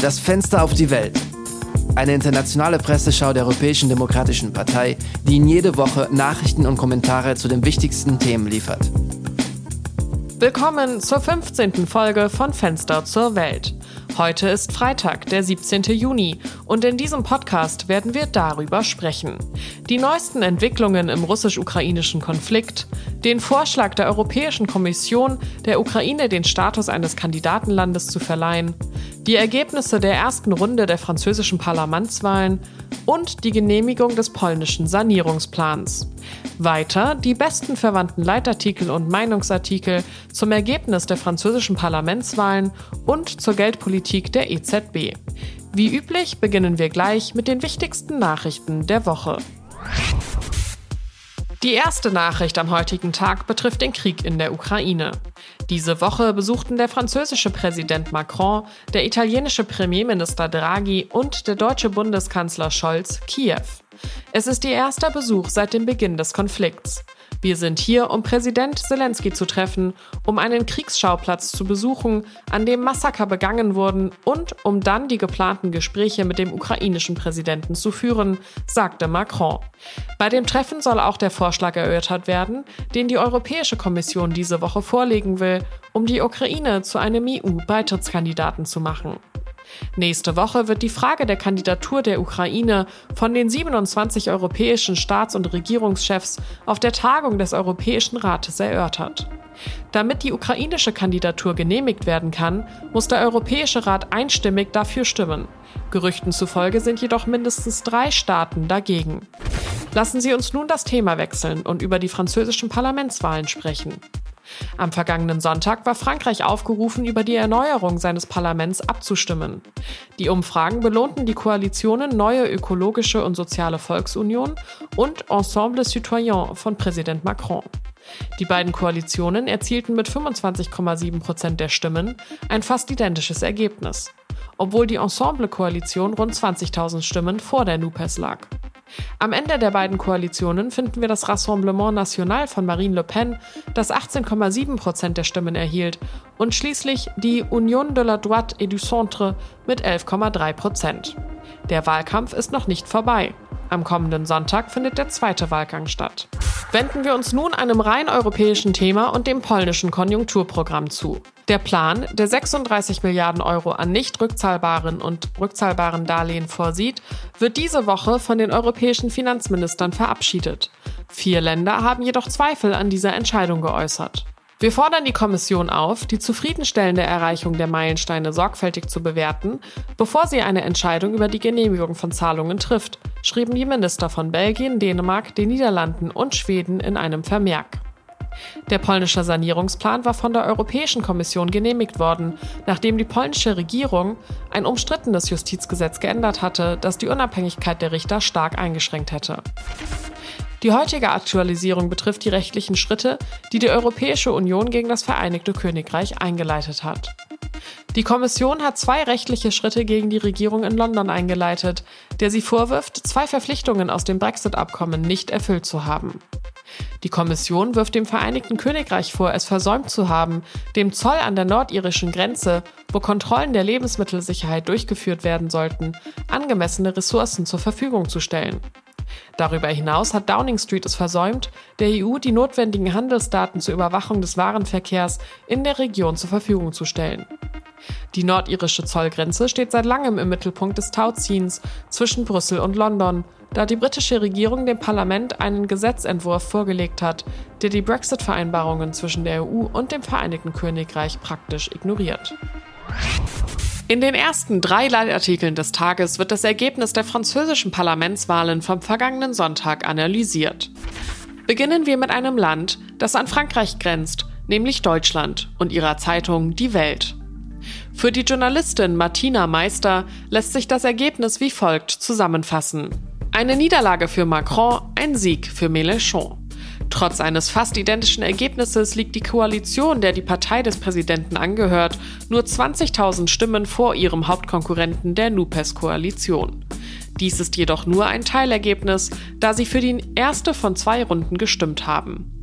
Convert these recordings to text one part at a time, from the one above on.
Das Fenster auf die Welt. Eine internationale Presseschau der Europäischen Demokratischen Partei, die Ihnen jede Woche Nachrichten und Kommentare zu den wichtigsten Themen liefert. Willkommen zur 15. Folge von Fenster zur Welt. Heute ist Freitag, der 17. Juni, und in diesem Podcast werden wir darüber sprechen. Die neuesten Entwicklungen im russisch-ukrainischen Konflikt, den Vorschlag der Europäischen Kommission, der Ukraine den Status eines Kandidatenlandes zu verleihen, die Ergebnisse der ersten Runde der französischen Parlamentswahlen und die Genehmigung des polnischen Sanierungsplans. Weiter die besten verwandten Leitartikel und Meinungsartikel zum Ergebnis der französischen Parlamentswahlen und zur Geldpolitik der EZB. Wie üblich beginnen wir gleich mit den wichtigsten Nachrichten der Woche. Die erste Nachricht am heutigen Tag betrifft den Krieg in der Ukraine. Diese Woche besuchten der französische Präsident Macron, der italienische Premierminister Draghi und der deutsche Bundeskanzler Scholz Kiew. Es ist ihr erster Besuch seit dem Beginn des Konflikts. Wir sind hier, um Präsident Zelensky zu treffen, um einen Kriegsschauplatz zu besuchen, an dem Massaker begangen wurden und um dann die geplanten Gespräche mit dem ukrainischen Präsidenten zu führen, sagte Macron. Bei dem Treffen soll auch der Vorschlag erörtert werden, den die Europäische Kommission diese Woche vorlegen will, um die Ukraine zu einem EU-Beitrittskandidaten zu machen. Nächste Woche wird die Frage der Kandidatur der Ukraine von den 27 europäischen Staats- und Regierungschefs auf der Tagung des Europäischen Rates erörtert. Damit die ukrainische Kandidatur genehmigt werden kann, muss der Europäische Rat einstimmig dafür stimmen. Gerüchten zufolge sind jedoch mindestens drei Staaten dagegen. Lassen Sie uns nun das Thema wechseln und über die französischen Parlamentswahlen sprechen. Am vergangenen Sonntag war Frankreich aufgerufen, über die Erneuerung seines Parlaments abzustimmen. Die Umfragen belohnten die Koalitionen Neue Ökologische und Soziale Volksunion und Ensemble Citoyen von Präsident Macron. Die beiden Koalitionen erzielten mit 25,7 Prozent der Stimmen ein fast identisches Ergebnis, obwohl die Ensemble-Koalition rund 20.000 Stimmen vor der NUPES lag. Am Ende der beiden Koalitionen finden wir das Rassemblement National von Marine Le Pen, das 18,7 Prozent der Stimmen erhielt, und schließlich die Union de la Droite et du Centre mit 11,3 Prozent. Der Wahlkampf ist noch nicht vorbei. Am kommenden Sonntag findet der zweite Wahlgang statt. Wenden wir uns nun einem rein europäischen Thema und dem polnischen Konjunkturprogramm zu. Der Plan, der 36 Milliarden Euro an nicht rückzahlbaren und rückzahlbaren Darlehen vorsieht, wird diese Woche von den europäischen Finanzministern verabschiedet. Vier Länder haben jedoch Zweifel an dieser Entscheidung geäußert. Wir fordern die Kommission auf, die zufriedenstellende Erreichung der Meilensteine sorgfältig zu bewerten, bevor sie eine Entscheidung über die Genehmigung von Zahlungen trifft, schrieben die Minister von Belgien, Dänemark, den Niederlanden und Schweden in einem Vermerk. Der polnische Sanierungsplan war von der Europäischen Kommission genehmigt worden, nachdem die polnische Regierung ein umstrittenes Justizgesetz geändert hatte, das die Unabhängigkeit der Richter stark eingeschränkt hätte. Die heutige Aktualisierung betrifft die rechtlichen Schritte, die die Europäische Union gegen das Vereinigte Königreich eingeleitet hat. Die Kommission hat zwei rechtliche Schritte gegen die Regierung in London eingeleitet, der sie vorwirft, zwei Verpflichtungen aus dem Brexit-Abkommen nicht erfüllt zu haben. Die Kommission wirft dem Vereinigten Königreich vor, es versäumt zu haben, dem Zoll an der nordirischen Grenze, wo Kontrollen der Lebensmittelsicherheit durchgeführt werden sollten, angemessene Ressourcen zur Verfügung zu stellen. Darüber hinaus hat Downing Street es versäumt, der EU die notwendigen Handelsdaten zur Überwachung des Warenverkehrs in der Region zur Verfügung zu stellen. Die nordirische Zollgrenze steht seit langem im Mittelpunkt des Tauziehens zwischen Brüssel und London, da die britische Regierung dem Parlament einen Gesetzentwurf vorgelegt hat, der die Brexit-Vereinbarungen zwischen der EU und dem Vereinigten Königreich praktisch ignoriert. In den ersten drei Leitartikeln des Tages wird das Ergebnis der französischen Parlamentswahlen vom vergangenen Sonntag analysiert. Beginnen wir mit einem Land, das an Frankreich grenzt, nämlich Deutschland und ihrer Zeitung Die Welt. Für die Journalistin Martina Meister lässt sich das Ergebnis wie folgt zusammenfassen. Eine Niederlage für Macron, ein Sieg für Mélenchon. Trotz eines fast identischen Ergebnisses liegt die Koalition, der die Partei des Präsidenten angehört, nur 20.000 Stimmen vor ihrem Hauptkonkurrenten der NUPES-Koalition. Dies ist jedoch nur ein Teilergebnis, da sie für die erste von zwei Runden gestimmt haben.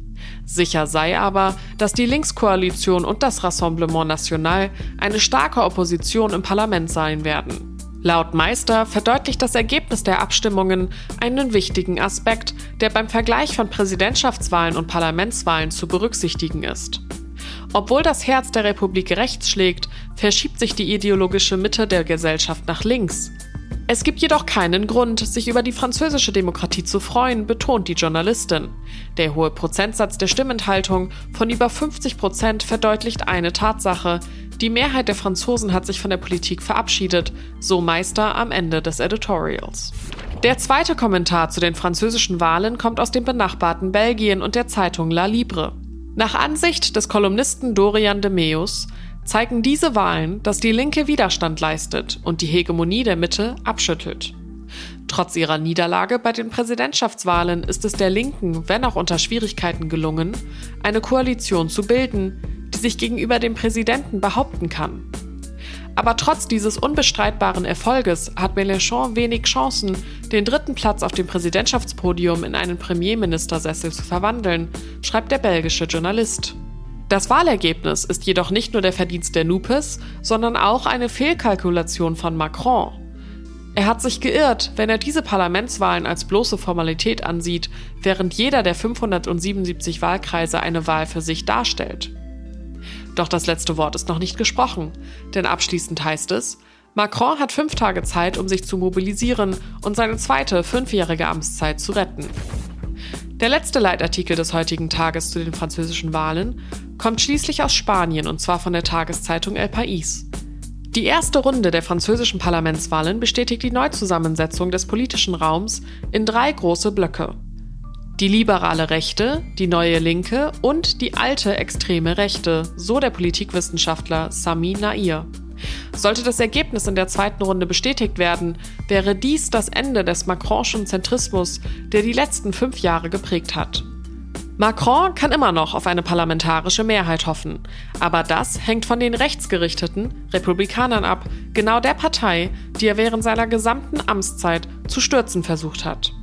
Sicher sei aber, dass die Linkskoalition und das Rassemblement National eine starke Opposition im Parlament sein werden. Laut Meister verdeutlicht das Ergebnis der Abstimmungen einen wichtigen Aspekt, der beim Vergleich von Präsidentschaftswahlen und Parlamentswahlen zu berücksichtigen ist. Obwohl das Herz der Republik rechts schlägt, verschiebt sich die ideologische Mitte der Gesellschaft nach links. Es gibt jedoch keinen Grund, sich über die französische Demokratie zu freuen, betont die Journalistin. Der hohe Prozentsatz der Stimmenthaltung von über 50 Prozent verdeutlicht eine Tatsache. Die Mehrheit der Franzosen hat sich von der Politik verabschiedet, so Meister am Ende des Editorials. Der zweite Kommentar zu den französischen Wahlen kommt aus dem benachbarten Belgien und der Zeitung La Libre. Nach Ansicht des Kolumnisten Dorian de Meus zeigen diese Wahlen, dass die Linke Widerstand leistet und die Hegemonie der Mitte abschüttelt. Trotz ihrer Niederlage bei den Präsidentschaftswahlen ist es der Linken, wenn auch unter Schwierigkeiten gelungen, eine Koalition zu bilden, die sich gegenüber dem Präsidenten behaupten kann. Aber trotz dieses unbestreitbaren Erfolges hat Mélenchon wenig Chancen, den dritten Platz auf dem Präsidentschaftspodium in einen Premierministersessel zu verwandeln, schreibt der belgische Journalist. Das Wahlergebnis ist jedoch nicht nur der Verdienst der Nupes, sondern auch eine Fehlkalkulation von Macron. Er hat sich geirrt, wenn er diese Parlamentswahlen als bloße Formalität ansieht, während jeder der 577 Wahlkreise eine Wahl für sich darstellt. Doch das letzte Wort ist noch nicht gesprochen, denn abschließend heißt es, Macron hat fünf Tage Zeit, um sich zu mobilisieren und seine zweite fünfjährige Amtszeit zu retten. Der letzte Leitartikel des heutigen Tages zu den französischen Wahlen kommt schließlich aus Spanien und zwar von der Tageszeitung El País. Die erste Runde der französischen Parlamentswahlen bestätigt die Neuzusammensetzung des politischen Raums in drei große Blöcke. Die liberale Rechte, die neue Linke und die alte extreme Rechte, so der Politikwissenschaftler Sami Nair. Sollte das Ergebnis in der zweiten Runde bestätigt werden, wäre dies das Ende des Macronschen Zentrismus, der die letzten fünf Jahre geprägt hat. Macron kann immer noch auf eine parlamentarische Mehrheit hoffen, aber das hängt von den rechtsgerichteten Republikanern ab, genau der Partei, die er während seiner gesamten Amtszeit zu stürzen versucht hat.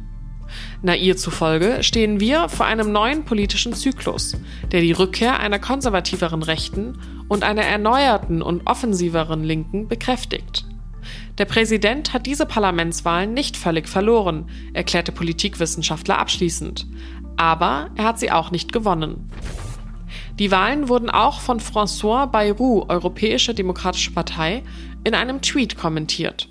Nair zufolge stehen wir vor einem neuen politischen Zyklus, der die Rückkehr einer konservativeren Rechten und einer erneuerten und offensiveren Linken bekräftigt. Der Präsident hat diese Parlamentswahlen nicht völlig verloren, erklärte Politikwissenschaftler abschließend. Aber er hat sie auch nicht gewonnen. Die Wahlen wurden auch von François Bayrou, Europäische Demokratische Partei, in einem Tweet kommentiert.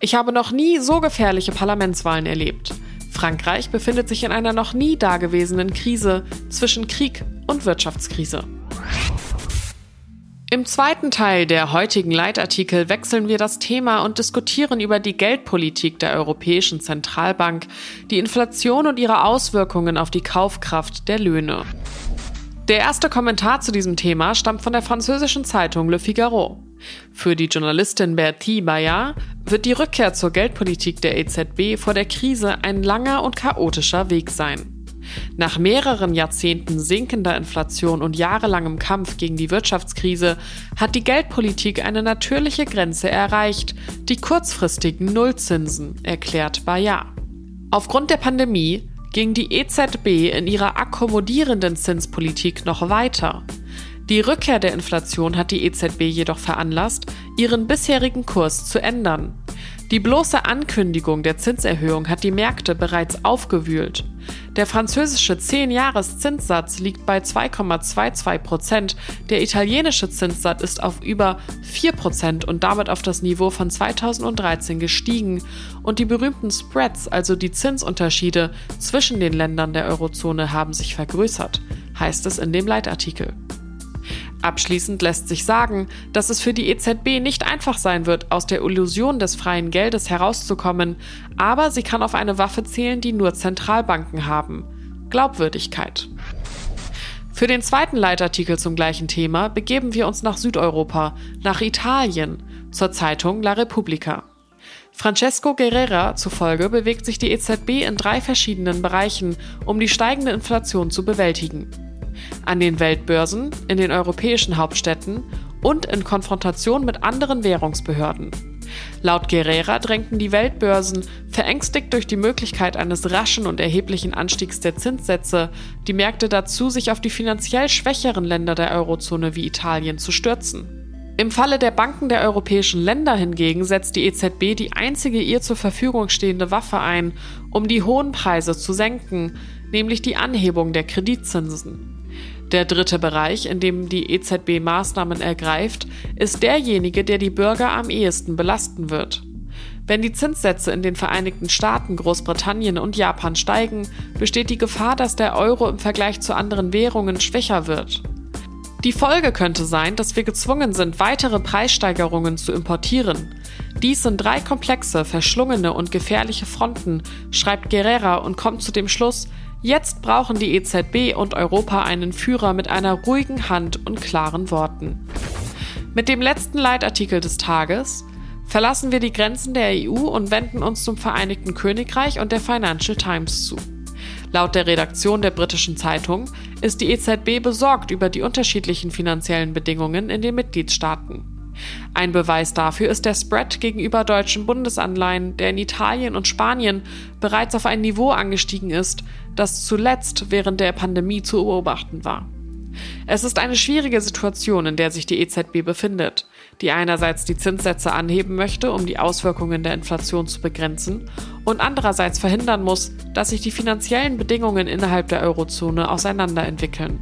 Ich habe noch nie so gefährliche Parlamentswahlen erlebt. Frankreich befindet sich in einer noch nie dagewesenen Krise zwischen Krieg und Wirtschaftskrise. Im zweiten Teil der heutigen Leitartikel wechseln wir das Thema und diskutieren über die Geldpolitik der Europäischen Zentralbank, die Inflation und ihre Auswirkungen auf die Kaufkraft der Löhne. Der erste Kommentar zu diesem Thema stammt von der französischen Zeitung Le Figaro. Für die Journalistin Bertie Bayard wird die Rückkehr zur Geldpolitik der EZB vor der Krise ein langer und chaotischer Weg sein. Nach mehreren Jahrzehnten sinkender Inflation und jahrelangem Kampf gegen die Wirtschaftskrise hat die Geldpolitik eine natürliche Grenze erreicht, die kurzfristigen Nullzinsen, erklärt Bayard. Aufgrund der Pandemie ging die EZB in ihrer akkommodierenden Zinspolitik noch weiter. Die Rückkehr der Inflation hat die EZB jedoch veranlasst, ihren bisherigen Kurs zu ändern. Die bloße Ankündigung der Zinserhöhung hat die Märkte bereits aufgewühlt. Der französische 10-Jahres-Zinssatz liegt bei 2,22 Prozent, der italienische Zinssatz ist auf über 4 Prozent und damit auf das Niveau von 2013 gestiegen und die berühmten Spreads, also die Zinsunterschiede zwischen den Ländern der Eurozone, haben sich vergrößert, heißt es in dem Leitartikel. Abschließend lässt sich sagen, dass es für die EZB nicht einfach sein wird, aus der Illusion des freien Geldes herauszukommen, aber sie kann auf eine Waffe zählen, die nur Zentralbanken haben. Glaubwürdigkeit. Für den zweiten Leitartikel zum gleichen Thema begeben wir uns nach Südeuropa, nach Italien, zur Zeitung La Repubblica. Francesco Guerrera zufolge bewegt sich die EZB in drei verschiedenen Bereichen, um die steigende Inflation zu bewältigen an den Weltbörsen, in den europäischen Hauptstädten und in Konfrontation mit anderen Währungsbehörden. Laut Guerrera drängten die Weltbörsen, verängstigt durch die Möglichkeit eines raschen und erheblichen Anstiegs der Zinssätze, die Märkte dazu, sich auf die finanziell schwächeren Länder der Eurozone wie Italien zu stürzen. Im Falle der Banken der europäischen Länder hingegen setzt die EZB die einzige ihr zur Verfügung stehende Waffe ein, um die hohen Preise zu senken, nämlich die Anhebung der Kreditzinsen. Der dritte Bereich, in dem die EZB Maßnahmen ergreift, ist derjenige, der die Bürger am ehesten belasten wird. Wenn die Zinssätze in den Vereinigten Staaten, Großbritannien und Japan steigen, besteht die Gefahr, dass der Euro im Vergleich zu anderen Währungen schwächer wird. Die Folge könnte sein, dass wir gezwungen sind, weitere Preissteigerungen zu importieren. Dies sind drei komplexe, verschlungene und gefährliche Fronten, schreibt Guerrera und kommt zu dem Schluss, Jetzt brauchen die EZB und Europa einen Führer mit einer ruhigen Hand und klaren Worten. Mit dem letzten Leitartikel des Tages verlassen wir die Grenzen der EU und wenden uns zum Vereinigten Königreich und der Financial Times zu. Laut der Redaktion der britischen Zeitung ist die EZB besorgt über die unterschiedlichen finanziellen Bedingungen in den Mitgliedstaaten. Ein Beweis dafür ist der Spread gegenüber deutschen Bundesanleihen, der in Italien und Spanien bereits auf ein Niveau angestiegen ist, das zuletzt während der Pandemie zu beobachten war. Es ist eine schwierige Situation, in der sich die EZB befindet, die einerseits die Zinssätze anheben möchte, um die Auswirkungen der Inflation zu begrenzen, und andererseits verhindern muss, dass sich die finanziellen Bedingungen innerhalb der Eurozone auseinanderentwickeln.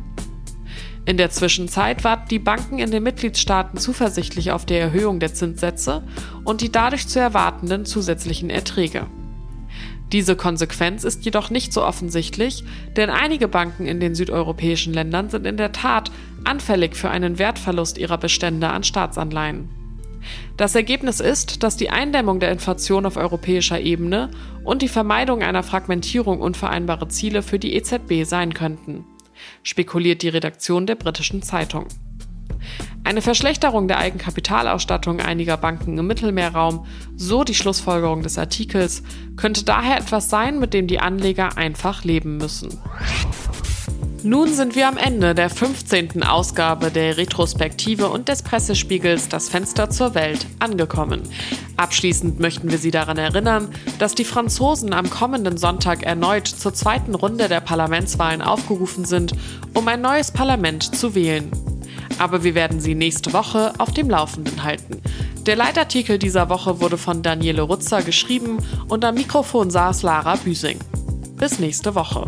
In der Zwischenzeit warten die Banken in den Mitgliedstaaten zuversichtlich auf die Erhöhung der Zinssätze und die dadurch zu erwartenden zusätzlichen Erträge. Diese Konsequenz ist jedoch nicht so offensichtlich, denn einige Banken in den südeuropäischen Ländern sind in der Tat anfällig für einen Wertverlust ihrer Bestände an Staatsanleihen. Das Ergebnis ist, dass die Eindämmung der Inflation auf europäischer Ebene und die Vermeidung einer Fragmentierung unvereinbare Ziele für die EZB sein könnten spekuliert die Redaktion der britischen Zeitung. Eine Verschlechterung der Eigenkapitalausstattung einiger Banken im Mittelmeerraum, so die Schlussfolgerung des Artikels, könnte daher etwas sein, mit dem die Anleger einfach leben müssen. Nun sind wir am Ende der 15. Ausgabe der Retrospektive und des Pressespiegels Das Fenster zur Welt angekommen. Abschließend möchten wir Sie daran erinnern, dass die Franzosen am kommenden Sonntag erneut zur zweiten Runde der Parlamentswahlen aufgerufen sind, um ein neues Parlament zu wählen. Aber wir werden Sie nächste Woche auf dem Laufenden halten. Der Leitartikel dieser Woche wurde von Daniele Rutzer geschrieben und am Mikrofon saß Lara Büsing. Bis nächste Woche.